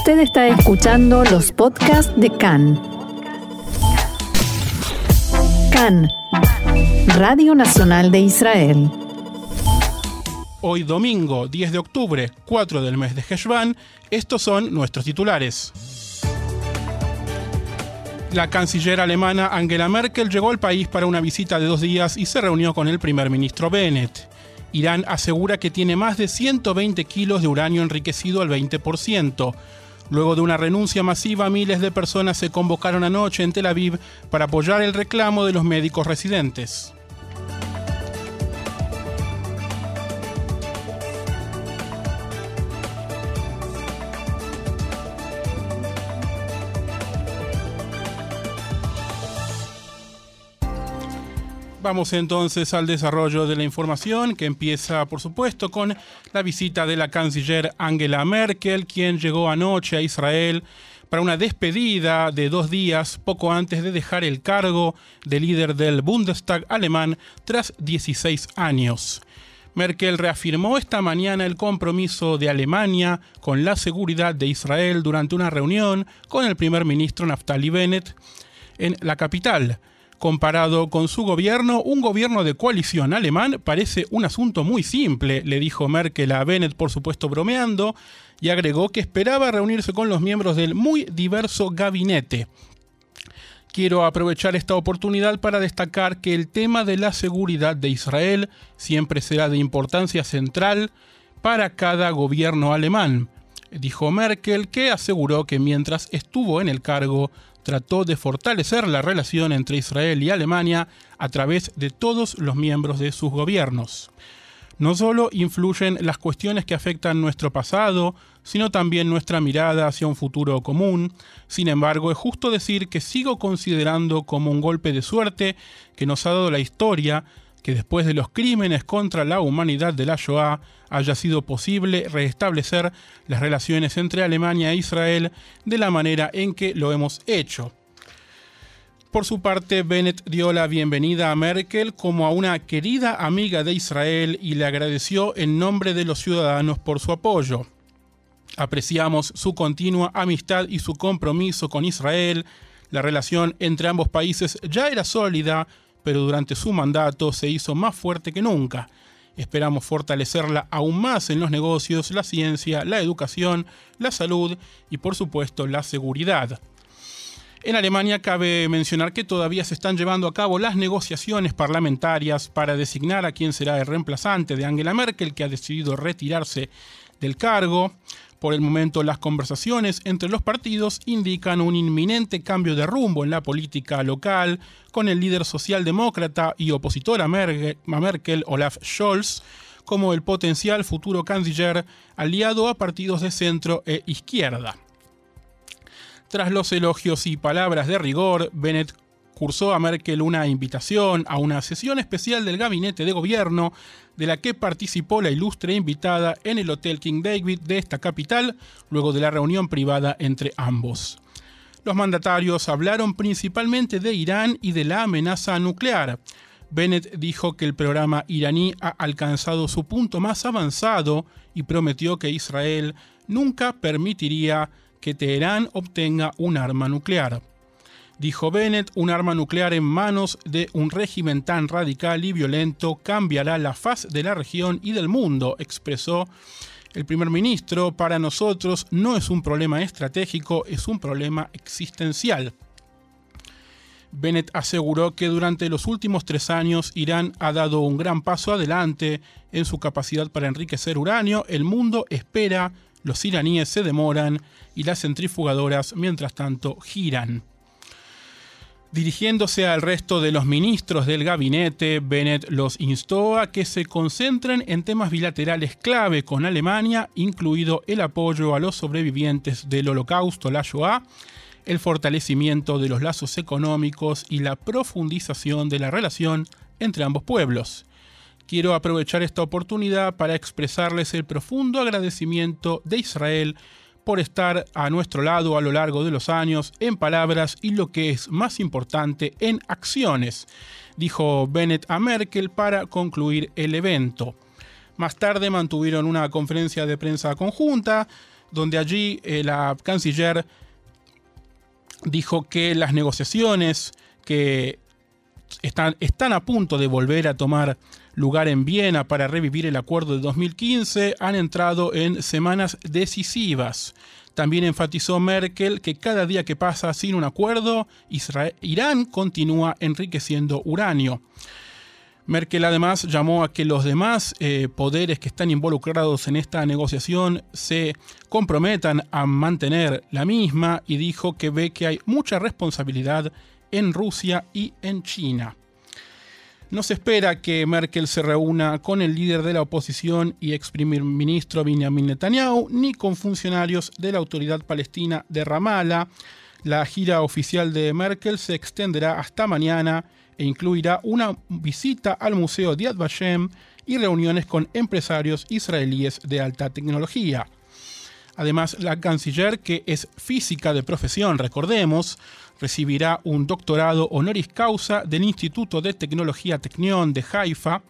Usted está escuchando los podcasts de CAN. CAN, Radio Nacional de Israel. Hoy domingo 10 de octubre, 4 del mes de Heshvan, estos son nuestros titulares. La canciller alemana Angela Merkel llegó al país para una visita de dos días y se reunió con el primer ministro Bennett. Irán asegura que tiene más de 120 kilos de uranio enriquecido al 20%. Luego de una renuncia masiva, miles de personas se convocaron anoche en Tel Aviv para apoyar el reclamo de los médicos residentes. Vamos entonces al desarrollo de la información que empieza por supuesto con la visita de la canciller Angela Merkel, quien llegó anoche a Israel para una despedida de dos días poco antes de dejar el cargo de líder del Bundestag alemán tras 16 años. Merkel reafirmó esta mañana el compromiso de Alemania con la seguridad de Israel durante una reunión con el primer ministro Naftali Bennett en la capital. Comparado con su gobierno, un gobierno de coalición alemán parece un asunto muy simple, le dijo Merkel a Bennett, por supuesto bromeando, y agregó que esperaba reunirse con los miembros del muy diverso gabinete. Quiero aprovechar esta oportunidad para destacar que el tema de la seguridad de Israel siempre será de importancia central para cada gobierno alemán, dijo Merkel, que aseguró que mientras estuvo en el cargo trató de fortalecer la relación entre Israel y Alemania a través de todos los miembros de sus gobiernos. No solo influyen las cuestiones que afectan nuestro pasado, sino también nuestra mirada hacia un futuro común. Sin embargo, es justo decir que sigo considerando como un golpe de suerte que nos ha dado la historia que después de los crímenes contra la humanidad de la Shoah haya sido posible restablecer las relaciones entre Alemania e Israel de la manera en que lo hemos hecho. Por su parte, Bennett dio la bienvenida a Merkel como a una querida amiga de Israel y le agradeció en nombre de los ciudadanos por su apoyo. Apreciamos su continua amistad y su compromiso con Israel. La relación entre ambos países ya era sólida, pero durante su mandato se hizo más fuerte que nunca. Esperamos fortalecerla aún más en los negocios, la ciencia, la educación, la salud y por supuesto la seguridad. En Alemania cabe mencionar que todavía se están llevando a cabo las negociaciones parlamentarias para designar a quién será el reemplazante de Angela Merkel, que ha decidido retirarse del cargo. Por el momento, las conversaciones entre los partidos indican un inminente cambio de rumbo en la política local, con el líder socialdemócrata y opositor a Merkel, Olaf Scholz, como el potencial futuro canciller aliado a partidos de centro e izquierda. Tras los elogios y palabras de rigor, Bennett cursó a Merkel una invitación a una sesión especial del gabinete de gobierno de la que participó la ilustre invitada en el Hotel King David de esta capital, luego de la reunión privada entre ambos. Los mandatarios hablaron principalmente de Irán y de la amenaza nuclear. Bennett dijo que el programa iraní ha alcanzado su punto más avanzado y prometió que Israel nunca permitiría que Teherán obtenga un arma nuclear. Dijo Bennett, un arma nuclear en manos de un régimen tan radical y violento cambiará la faz de la región y del mundo, expresó el primer ministro. Para nosotros no es un problema estratégico, es un problema existencial. Bennett aseguró que durante los últimos tres años Irán ha dado un gran paso adelante en su capacidad para enriquecer uranio. El mundo espera, los iraníes se demoran y las centrifugadoras mientras tanto giran. Dirigiéndose al resto de los ministros del gabinete, Bennett los instó a que se concentren en temas bilaterales clave con Alemania, incluido el apoyo a los sobrevivientes del holocausto, la Shoah, el fortalecimiento de los lazos económicos y la profundización de la relación entre ambos pueblos. Quiero aprovechar esta oportunidad para expresarles el profundo agradecimiento de Israel por estar a nuestro lado a lo largo de los años en palabras y lo que es más importante en acciones, dijo Bennett a Merkel para concluir el evento. Más tarde mantuvieron una conferencia de prensa conjunta donde allí eh, la canciller dijo que las negociaciones que están, están a punto de volver a tomar lugar en Viena para revivir el acuerdo de 2015 han entrado en semanas decisivas. También enfatizó Merkel que cada día que pasa sin un acuerdo, Irán continúa enriqueciendo uranio. Merkel además llamó a que los demás eh, poderes que están involucrados en esta negociación se comprometan a mantener la misma y dijo que ve que hay mucha responsabilidad en Rusia y en China. No se espera que Merkel se reúna con el líder de la oposición y ex primer ministro Benjamin Netanyahu, ni con funcionarios de la autoridad palestina de Ramallah. La gira oficial de Merkel se extenderá hasta mañana e incluirá una visita al Museo de Vashem y reuniones con empresarios israelíes de alta tecnología. Además, la canciller, que es física de profesión, recordemos, recibirá un doctorado honoris causa del Instituto de Tecnología Technion de Haifa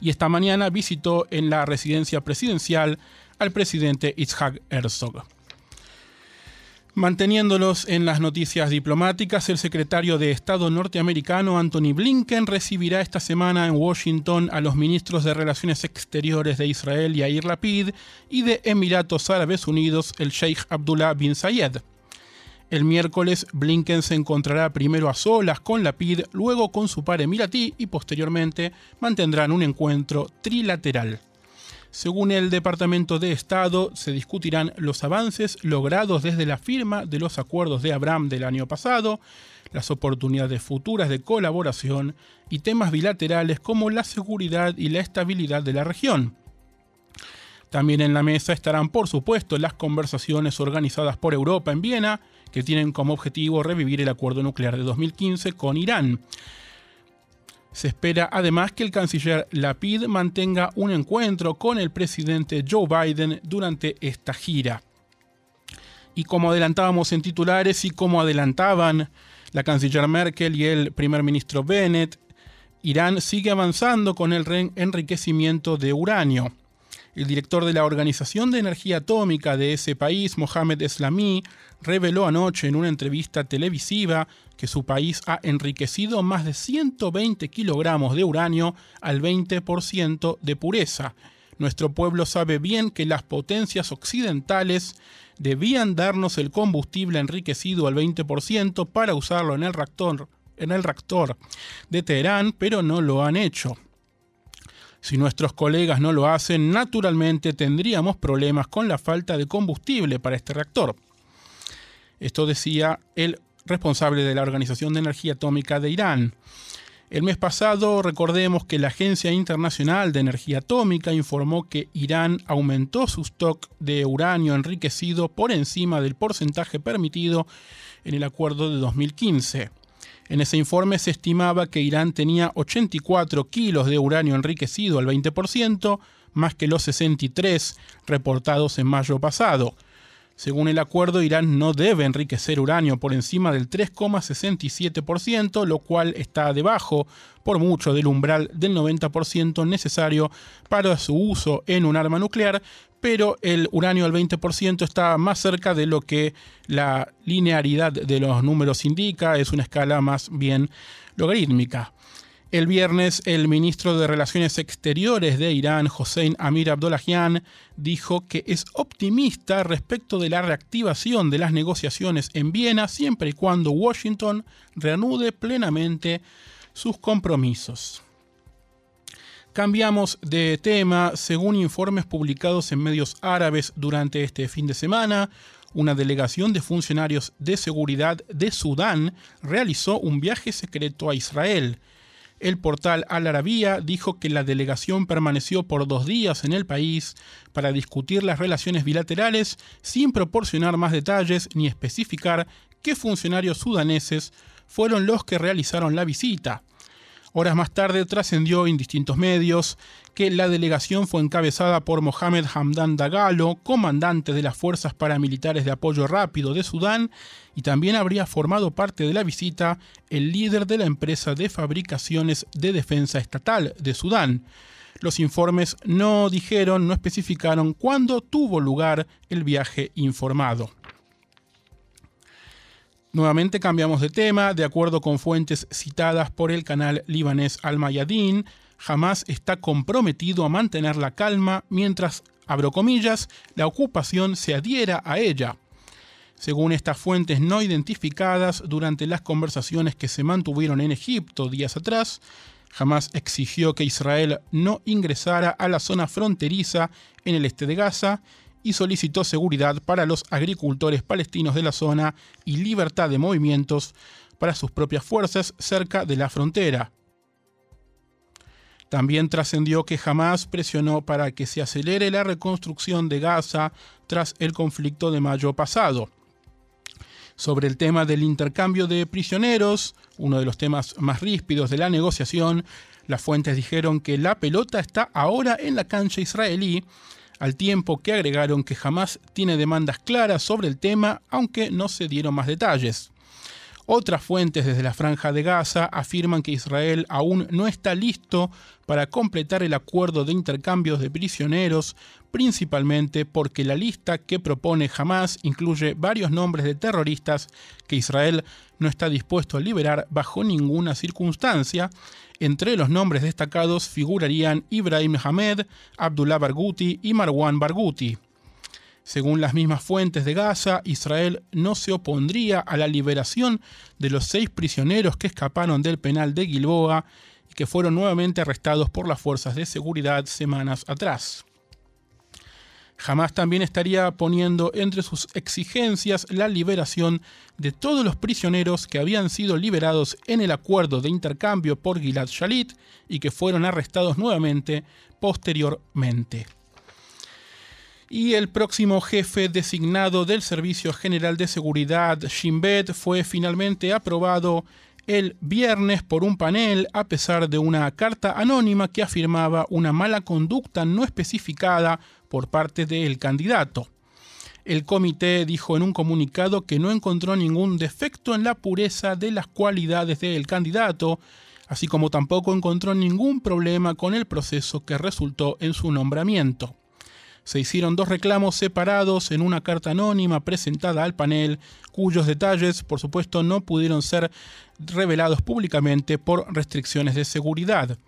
y esta mañana visitó en la residencia presidencial al presidente Itzhak Herzog. Manteniéndolos en las noticias diplomáticas, el secretario de Estado norteamericano Anthony Blinken recibirá esta semana en Washington a los ministros de Relaciones Exteriores de Israel Yair Lapid y de Emiratos Árabes Unidos el Sheikh Abdullah bin Zayed. El miércoles, Blinken se encontrará primero a solas con Lapid, luego con su par emiratí y posteriormente mantendrán un encuentro trilateral. Según el Departamento de Estado, se discutirán los avances logrados desde la firma de los acuerdos de Abraham del año pasado, las oportunidades futuras de colaboración y temas bilaterales como la seguridad y la estabilidad de la región. También en la mesa estarán, por supuesto, las conversaciones organizadas por Europa en Viena, que tienen como objetivo revivir el acuerdo nuclear de 2015 con Irán. Se espera además que el canciller Lapid mantenga un encuentro con el presidente Joe Biden durante esta gira. Y como adelantábamos en titulares y como adelantaban la canciller Merkel y el primer ministro Bennett, Irán sigue avanzando con el enriquecimiento de uranio. El director de la Organización de Energía Atómica de ese país, Mohamed Eslami, reveló anoche en una entrevista televisiva que su país ha enriquecido más de 120 kilogramos de uranio al 20% de pureza. Nuestro pueblo sabe bien que las potencias occidentales debían darnos el combustible enriquecido al 20% para usarlo en el reactor, en el reactor de Teherán, pero no lo han hecho. Si nuestros colegas no lo hacen, naturalmente tendríamos problemas con la falta de combustible para este reactor. Esto decía el responsable de la Organización de Energía Atómica de Irán. El mes pasado, recordemos que la Agencia Internacional de Energía Atómica informó que Irán aumentó su stock de uranio enriquecido por encima del porcentaje permitido en el acuerdo de 2015. En ese informe se estimaba que Irán tenía 84 kilos de uranio enriquecido al 20%, más que los 63 reportados en mayo pasado. Según el acuerdo, Irán no debe enriquecer uranio por encima del 3,67%, lo cual está debajo por mucho del umbral del 90% necesario para su uso en un arma nuclear, pero el uranio al 20% está más cerca de lo que la linearidad de los números indica, es una escala más bien logarítmica. El viernes, el ministro de Relaciones Exteriores de Irán, Hossein Amir Abdollahian, dijo que es optimista respecto de la reactivación de las negociaciones en Viena siempre y cuando Washington reanude plenamente sus compromisos. Cambiamos de tema. Según informes publicados en medios árabes durante este fin de semana, una delegación de funcionarios de seguridad de Sudán realizó un viaje secreto a Israel. El portal Al Arabia dijo que la delegación permaneció por dos días en el país para discutir las relaciones bilaterales sin proporcionar más detalles ni especificar qué funcionarios sudaneses fueron los que realizaron la visita. Horas más tarde trascendió en distintos medios que la delegación fue encabezada por Mohamed Hamdan Dagalo, comandante de las Fuerzas Paramilitares de Apoyo Rápido de Sudán, y también habría formado parte de la visita el líder de la empresa de fabricaciones de defensa estatal de Sudán. Los informes no dijeron, no especificaron cuándo tuvo lugar el viaje informado. Nuevamente cambiamos de tema. De acuerdo con fuentes citadas por el canal libanés Al-Mayadin, Hamas está comprometido a mantener la calma mientras, abro comillas, la ocupación se adhiera a ella. Según estas fuentes no identificadas durante las conversaciones que se mantuvieron en Egipto días atrás, Hamas exigió que Israel no ingresara a la zona fronteriza en el este de Gaza y solicitó seguridad para los agricultores palestinos de la zona y libertad de movimientos para sus propias fuerzas cerca de la frontera. También trascendió que jamás presionó para que se acelere la reconstrucción de Gaza tras el conflicto de mayo pasado. Sobre el tema del intercambio de prisioneros, uno de los temas más ríspidos de la negociación, las fuentes dijeron que la pelota está ahora en la cancha israelí al tiempo que agregaron que jamás tiene demandas claras sobre el tema, aunque no se dieron más detalles. Otras fuentes desde la franja de Gaza afirman que Israel aún no está listo para completar el acuerdo de intercambios de prisioneros, principalmente porque la lista que propone Hamas incluye varios nombres de terroristas que Israel no está dispuesto a liberar bajo ninguna circunstancia, entre los nombres destacados figurarían Ibrahim Hamed, Abdullah Barghouti y Marwan Barghouti. Según las mismas fuentes de Gaza, Israel no se opondría a la liberación de los seis prisioneros que escaparon del penal de Gilboa y que fueron nuevamente arrestados por las fuerzas de seguridad semanas atrás. Jamás también estaría poniendo entre sus exigencias la liberación de todos los prisioneros que habían sido liberados en el acuerdo de intercambio por Gilad Shalit y que fueron arrestados nuevamente posteriormente. Y el próximo jefe designado del Servicio General de Seguridad, Shin Bet, fue finalmente aprobado el viernes por un panel a pesar de una carta anónima que afirmaba una mala conducta no especificada por parte del candidato. El comité dijo en un comunicado que no encontró ningún defecto en la pureza de las cualidades del candidato, así como tampoco encontró ningún problema con el proceso que resultó en su nombramiento. Se hicieron dos reclamos separados en una carta anónima presentada al panel, cuyos detalles, por supuesto, no pudieron ser revelados públicamente por restricciones de seguridad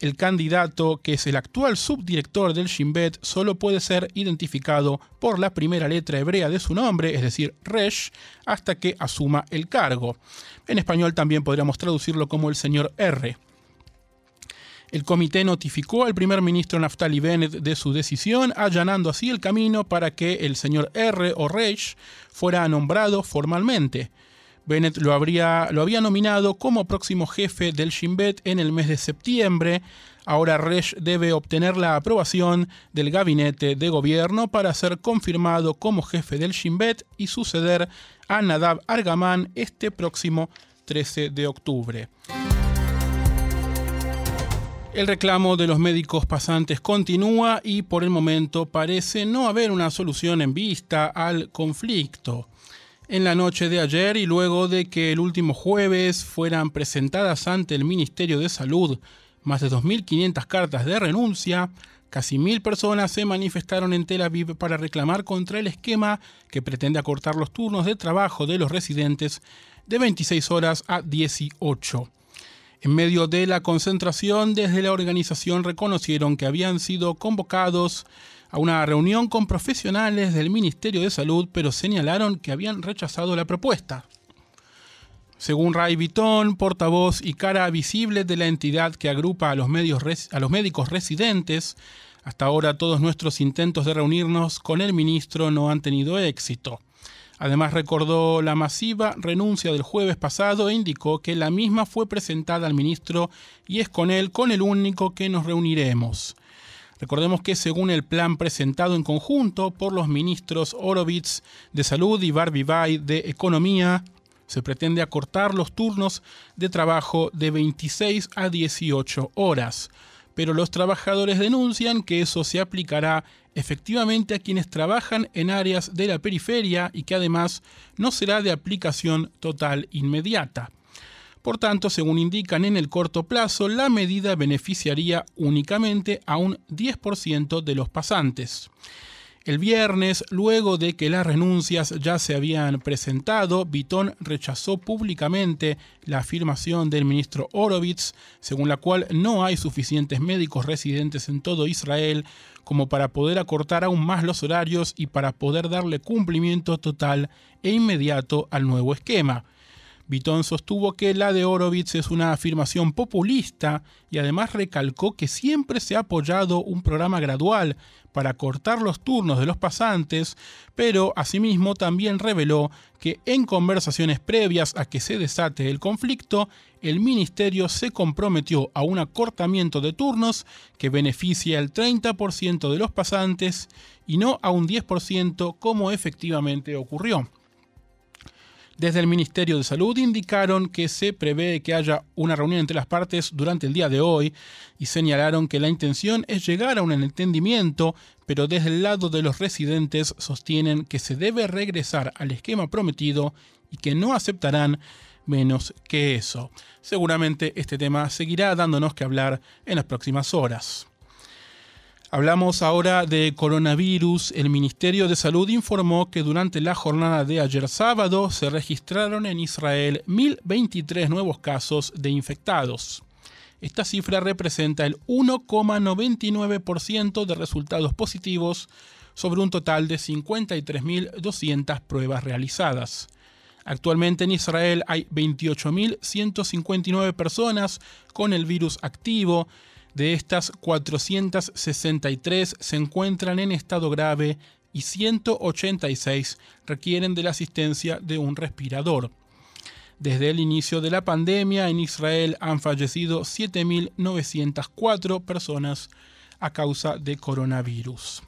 el candidato, que es el actual subdirector del Shin Bet, solo puede ser identificado por la primera letra hebrea de su nombre, es decir, Resh, hasta que asuma el cargo. En español también podríamos traducirlo como el señor R. El comité notificó al primer ministro Naftali Bennett de su decisión, allanando así el camino para que el señor R o fuera nombrado formalmente. Bennett lo, habría, lo había nominado como próximo jefe del Shin Bet en el mes de septiembre. Ahora Resh debe obtener la aprobación del gabinete de gobierno para ser confirmado como jefe del Shin Bet y suceder a Nadab Argaman este próximo 13 de octubre. El reclamo de los médicos pasantes continúa y por el momento parece no haber una solución en vista al conflicto en la noche de ayer y luego de que el último jueves fueran presentadas ante el Ministerio de Salud más de 2.500 cartas de renuncia, casi mil personas se manifestaron en Tel Aviv para reclamar contra el esquema que pretende acortar los turnos de trabajo de los residentes de 26 horas a 18. En medio de la concentración, desde la organización reconocieron que habían sido convocados a una reunión con profesionales del Ministerio de Salud, pero señalaron que habían rechazado la propuesta. Según Ray Vitón, portavoz y cara visible de la entidad que agrupa a los, a los médicos residentes, hasta ahora todos nuestros intentos de reunirnos con el ministro no han tenido éxito. Además recordó la masiva renuncia del jueves pasado e indicó que la misma fue presentada al ministro y es con él con el único que nos reuniremos. Recordemos que según el plan presentado en conjunto por los ministros Orovitz de Salud y Barbivay de Economía, se pretende acortar los turnos de trabajo de 26 a 18 horas, pero los trabajadores denuncian que eso se aplicará efectivamente a quienes trabajan en áreas de la periferia y que además no será de aplicación total inmediata. Por tanto, según indican en el corto plazo, la medida beneficiaría únicamente a un 10% de los pasantes. El viernes, luego de que las renuncias ya se habían presentado, Bitón rechazó públicamente la afirmación del ministro Orovitz, según la cual no hay suficientes médicos residentes en todo Israel como para poder acortar aún más los horarios y para poder darle cumplimiento total e inmediato al nuevo esquema. Bitón sostuvo que la de Horowitz es una afirmación populista y además recalcó que siempre se ha apoyado un programa gradual para cortar los turnos de los pasantes, pero asimismo también reveló que en conversaciones previas a que se desate el conflicto, el ministerio se comprometió a un acortamiento de turnos que beneficia al 30% de los pasantes y no a un 10% como efectivamente ocurrió. Desde el Ministerio de Salud indicaron que se prevé que haya una reunión entre las partes durante el día de hoy y señalaron que la intención es llegar a un entendimiento, pero desde el lado de los residentes sostienen que se debe regresar al esquema prometido y que no aceptarán menos que eso. Seguramente este tema seguirá dándonos que hablar en las próximas horas. Hablamos ahora de coronavirus. El Ministerio de Salud informó que durante la jornada de ayer sábado se registraron en Israel 1.023 nuevos casos de infectados. Esta cifra representa el 1,99% de resultados positivos sobre un total de 53.200 pruebas realizadas. Actualmente en Israel hay 28.159 personas con el virus activo de estas, 463 se encuentran en estado grave y 186 requieren de la asistencia de un respirador. Desde el inicio de la pandemia en Israel han fallecido 7.904 personas a causa de coronavirus.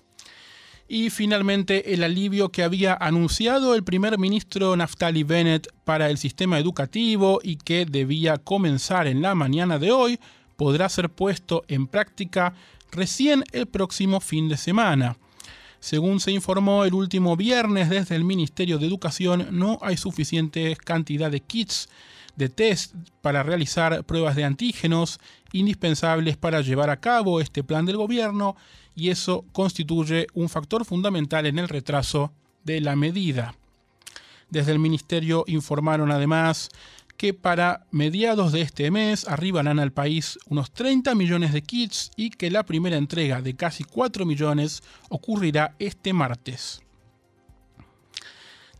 Y finalmente el alivio que había anunciado el primer ministro Naftali Bennett para el sistema educativo y que debía comenzar en la mañana de hoy podrá ser puesto en práctica recién el próximo fin de semana. Según se informó el último viernes desde el Ministerio de Educación, no hay suficiente cantidad de kits de test para realizar pruebas de antígenos indispensables para llevar a cabo este plan del gobierno y eso constituye un factor fundamental en el retraso de la medida. Desde el Ministerio informaron además que para mediados de este mes arribarán al país unos 30 millones de kits y que la primera entrega de casi 4 millones ocurrirá este martes.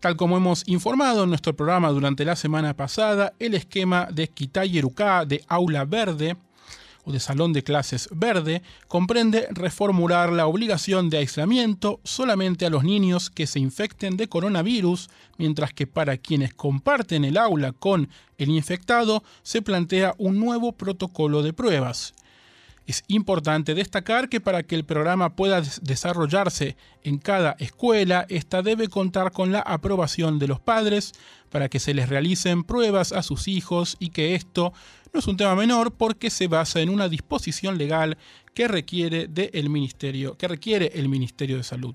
Tal como hemos informado en nuestro programa durante la semana pasada, el esquema de Kitay de Aula Verde o de salón de clases verde comprende reformular la obligación de aislamiento solamente a los niños que se infecten de coronavirus, mientras que para quienes comparten el aula con el infectado se plantea un nuevo protocolo de pruebas. Es importante destacar que para que el programa pueda desarrollarse en cada escuela, ésta debe contar con la aprobación de los padres para que se les realicen pruebas a sus hijos y que esto no es un tema menor porque se basa en una disposición legal que requiere, ministerio, que requiere el Ministerio de Salud.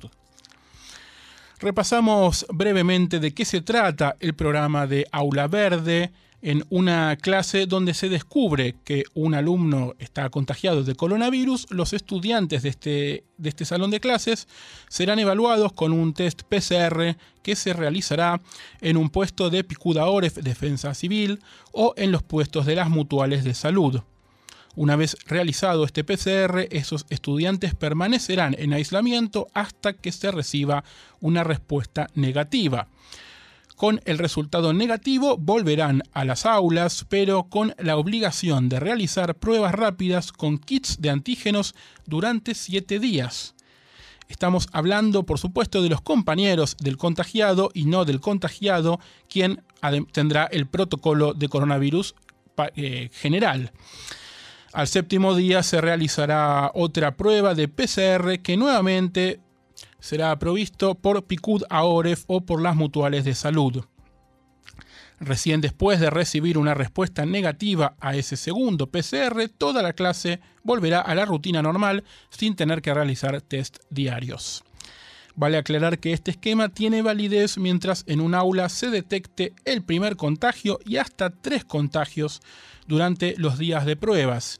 Repasamos brevemente de qué se trata el programa de Aula Verde en una clase donde se descubre que un alumno está contagiado de coronavirus, los estudiantes de este, este salón de clases serán evaluados con un test PCR que se realizará en un puesto de Picuda Oref Defensa Civil o en los puestos de las mutuales de salud. Una vez realizado este PCR, esos estudiantes permanecerán en aislamiento hasta que se reciba una respuesta negativa. Con el resultado negativo volverán a las aulas, pero con la obligación de realizar pruebas rápidas con kits de antígenos durante siete días. Estamos hablando, por supuesto, de los compañeros del contagiado y no del contagiado, quien tendrá el protocolo de coronavirus eh, general. Al séptimo día se realizará otra prueba de PCR que nuevamente será provisto por Picud Aoref o por las mutuales de salud. Recién después de recibir una respuesta negativa a ese segundo PCR, toda la clase volverá a la rutina normal sin tener que realizar test diarios. Vale aclarar que este esquema tiene validez mientras en un aula se detecte el primer contagio y hasta tres contagios durante los días de pruebas.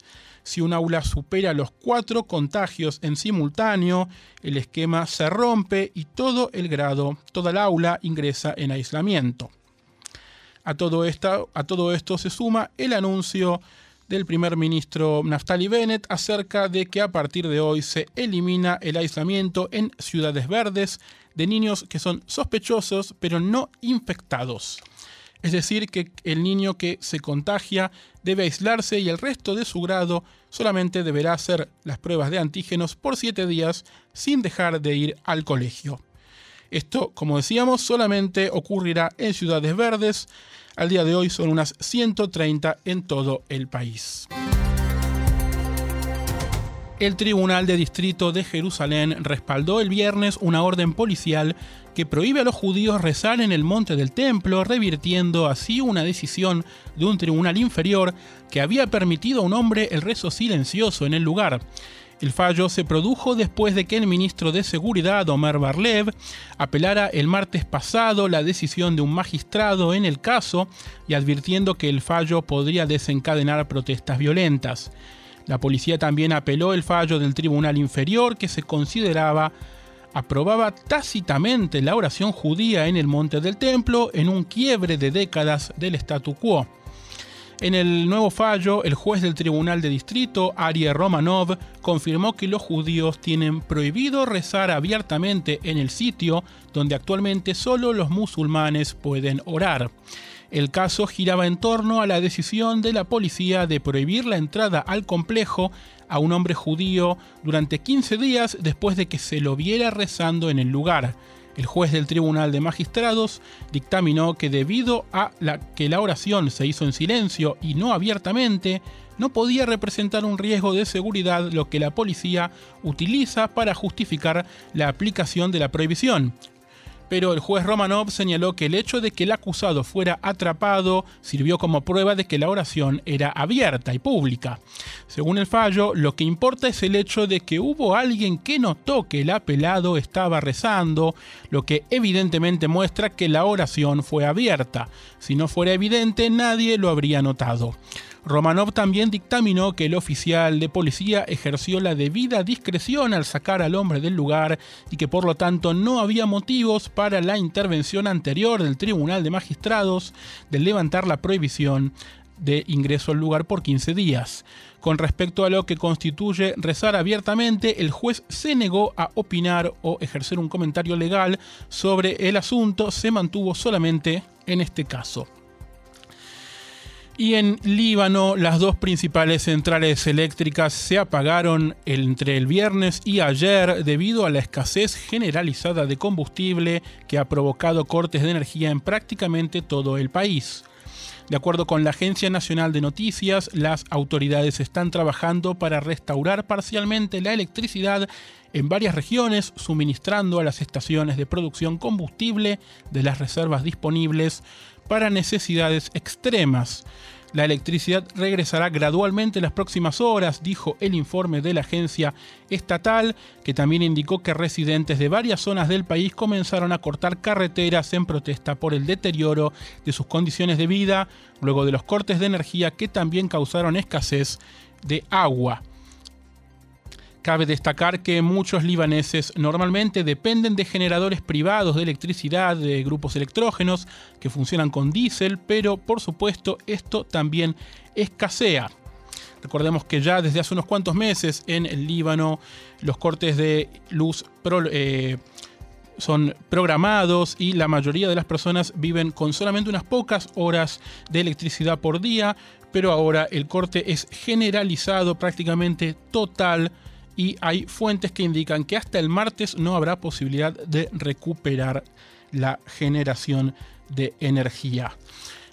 Si un aula supera los cuatro contagios en simultáneo, el esquema se rompe y todo el grado, toda el aula ingresa en aislamiento. A todo, a todo esto se suma el anuncio del primer ministro Naftali Bennett acerca de que a partir de hoy se elimina el aislamiento en ciudades verdes de niños que son sospechosos pero no infectados. Es decir, que el niño que se contagia debe aislarse y el resto de su grado solamente deberá hacer las pruebas de antígenos por siete días sin dejar de ir al colegio. Esto, como decíamos, solamente ocurrirá en ciudades verdes. Al día de hoy son unas 130 en todo el país. El Tribunal de Distrito de Jerusalén respaldó el viernes una orden policial que prohíbe a los judíos rezar en el monte del templo, revirtiendo así una decisión de un tribunal inferior que había permitido a un hombre el rezo silencioso en el lugar. El fallo se produjo después de que el ministro de Seguridad, Omer Barlev, apelara el martes pasado la decisión de un magistrado en el caso y advirtiendo que el fallo podría desencadenar protestas violentas. La policía también apeló el fallo del Tribunal Inferior que se consideraba aprobaba tácitamente la oración judía en el monte del templo en un quiebre de décadas del statu quo. En el nuevo fallo, el juez del Tribunal de Distrito, Arie Romanov, confirmó que los judíos tienen prohibido rezar abiertamente en el sitio donde actualmente solo los musulmanes pueden orar. El caso giraba en torno a la decisión de la policía de prohibir la entrada al complejo a un hombre judío durante 15 días después de que se lo viera rezando en el lugar. El juez del Tribunal de Magistrados dictaminó que debido a la que la oración se hizo en silencio y no abiertamente, no podía representar un riesgo de seguridad lo que la policía utiliza para justificar la aplicación de la prohibición pero el juez Romanov señaló que el hecho de que el acusado fuera atrapado sirvió como prueba de que la oración era abierta y pública. Según el fallo, lo que importa es el hecho de que hubo alguien que notó que el apelado estaba rezando, lo que evidentemente muestra que la oración fue abierta. Si no fuera evidente, nadie lo habría notado. Romanov también dictaminó que el oficial de policía ejerció la debida discreción al sacar al hombre del lugar y que por lo tanto no había motivos para la intervención anterior del Tribunal de Magistrados de levantar la prohibición de ingreso al lugar por 15 días. Con respecto a lo que constituye rezar abiertamente, el juez se negó a opinar o ejercer un comentario legal sobre el asunto, se mantuvo solamente en este caso. Y en Líbano, las dos principales centrales eléctricas se apagaron entre el viernes y ayer debido a la escasez generalizada de combustible que ha provocado cortes de energía en prácticamente todo el país. De acuerdo con la Agencia Nacional de Noticias, las autoridades están trabajando para restaurar parcialmente la electricidad en varias regiones, suministrando a las estaciones de producción combustible de las reservas disponibles para necesidades extremas. La electricidad regresará gradualmente en las próximas horas, dijo el informe de la agencia estatal, que también indicó que residentes de varias zonas del país comenzaron a cortar carreteras en protesta por el deterioro de sus condiciones de vida, luego de los cortes de energía que también causaron escasez de agua. Cabe destacar que muchos libaneses normalmente dependen de generadores privados de electricidad, de grupos electrógenos que funcionan con diésel, pero por supuesto esto también escasea. Recordemos que ya desde hace unos cuantos meses en el Líbano los cortes de luz eh, son programados y la mayoría de las personas viven con solamente unas pocas horas de electricidad por día, pero ahora el corte es generalizado, prácticamente total y hay fuentes que indican que hasta el martes no habrá posibilidad de recuperar la generación de energía.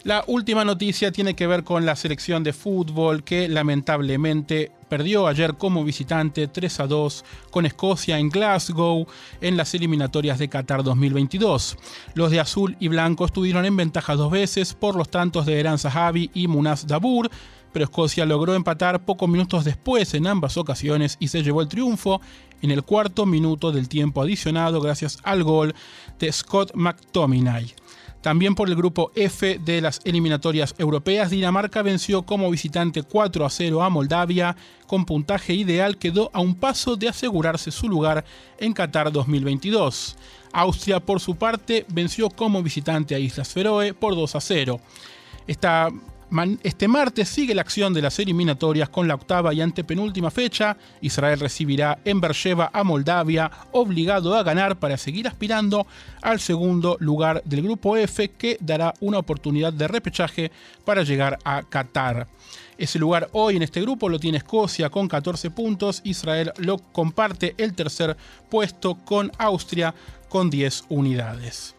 La última noticia tiene que ver con la selección de fútbol que lamentablemente perdió ayer como visitante 3 a 2 con Escocia en Glasgow en las eliminatorias de Qatar 2022. Los de azul y blanco estuvieron en ventaja dos veces por los tantos de Eran Zahavi y Munaz Dabur, pero Escocia logró empatar pocos minutos después en ambas ocasiones y se llevó el triunfo en el cuarto minuto del tiempo adicionado gracias al gol de Scott McTominay. También por el grupo F de las eliminatorias europeas, Dinamarca venció como visitante 4 a 0 a Moldavia, con puntaje ideal quedó a un paso de asegurarse su lugar en Qatar 2022. Austria, por su parte, venció como visitante a Islas Feroe por 2 a 0. Esta este martes sigue la acción de las eliminatorias con la octava y antepenúltima fecha. Israel recibirá en Beersheba a Moldavia, obligado a ganar para seguir aspirando al segundo lugar del grupo F, que dará una oportunidad de repechaje para llegar a Qatar. Ese lugar hoy en este grupo lo tiene Escocia con 14 puntos, Israel lo comparte el tercer puesto con Austria con 10 unidades.